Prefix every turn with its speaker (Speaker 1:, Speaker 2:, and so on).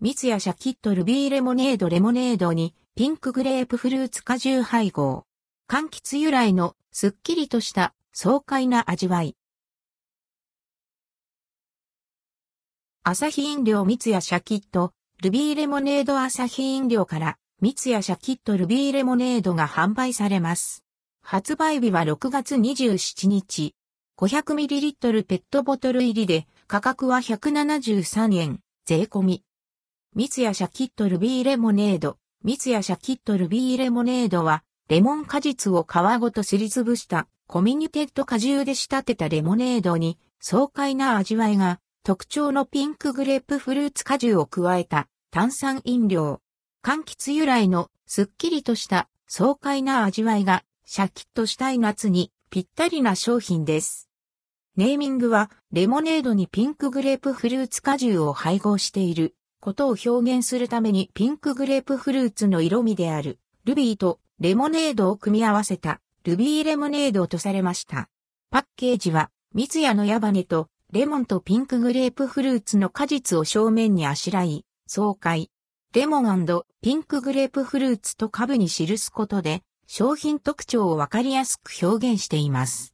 Speaker 1: 三ツ矢シャキットルビーレモネードレモネードにピンクグレープフルーツ果汁配合。柑橘由来のすっきりとした爽快な味わい。アサヒ飲料三ツ矢シャキットルビーレモネードアサヒ飲料から三ツ矢シャキットルビーレモネードが販売されます。発売日は6月27日。500ml ペットボトル入りで価格は173円、税込み。三ツ矢シャキットルビーレモネード。三ツ矢シャキットルビーレモネードは、レモン果実を皮ごとすりつぶしたコミュニテッド果汁で仕立てたレモネードに爽快な味わいが特徴のピンクグレープフルーツ果汁を加えた炭酸飲料。柑橘由来のすっきりとした爽快な味わいがシャキッとしたい夏にぴったりな商品です。ネーミングはレモネードにピンクグレープフルーツ果汁を配合していることを表現するためにピンクグレープフルーツの色味であるルビーとレモネードを組み合わせたルビーレモネードとされました。パッケージは三ツ矢の矢羽とレモンとピンクグレープフルーツの果実を正面にあしらい、爽快。レモンピンクグレープフルーツと株に記すことで商品特徴をわかりやすく表現しています。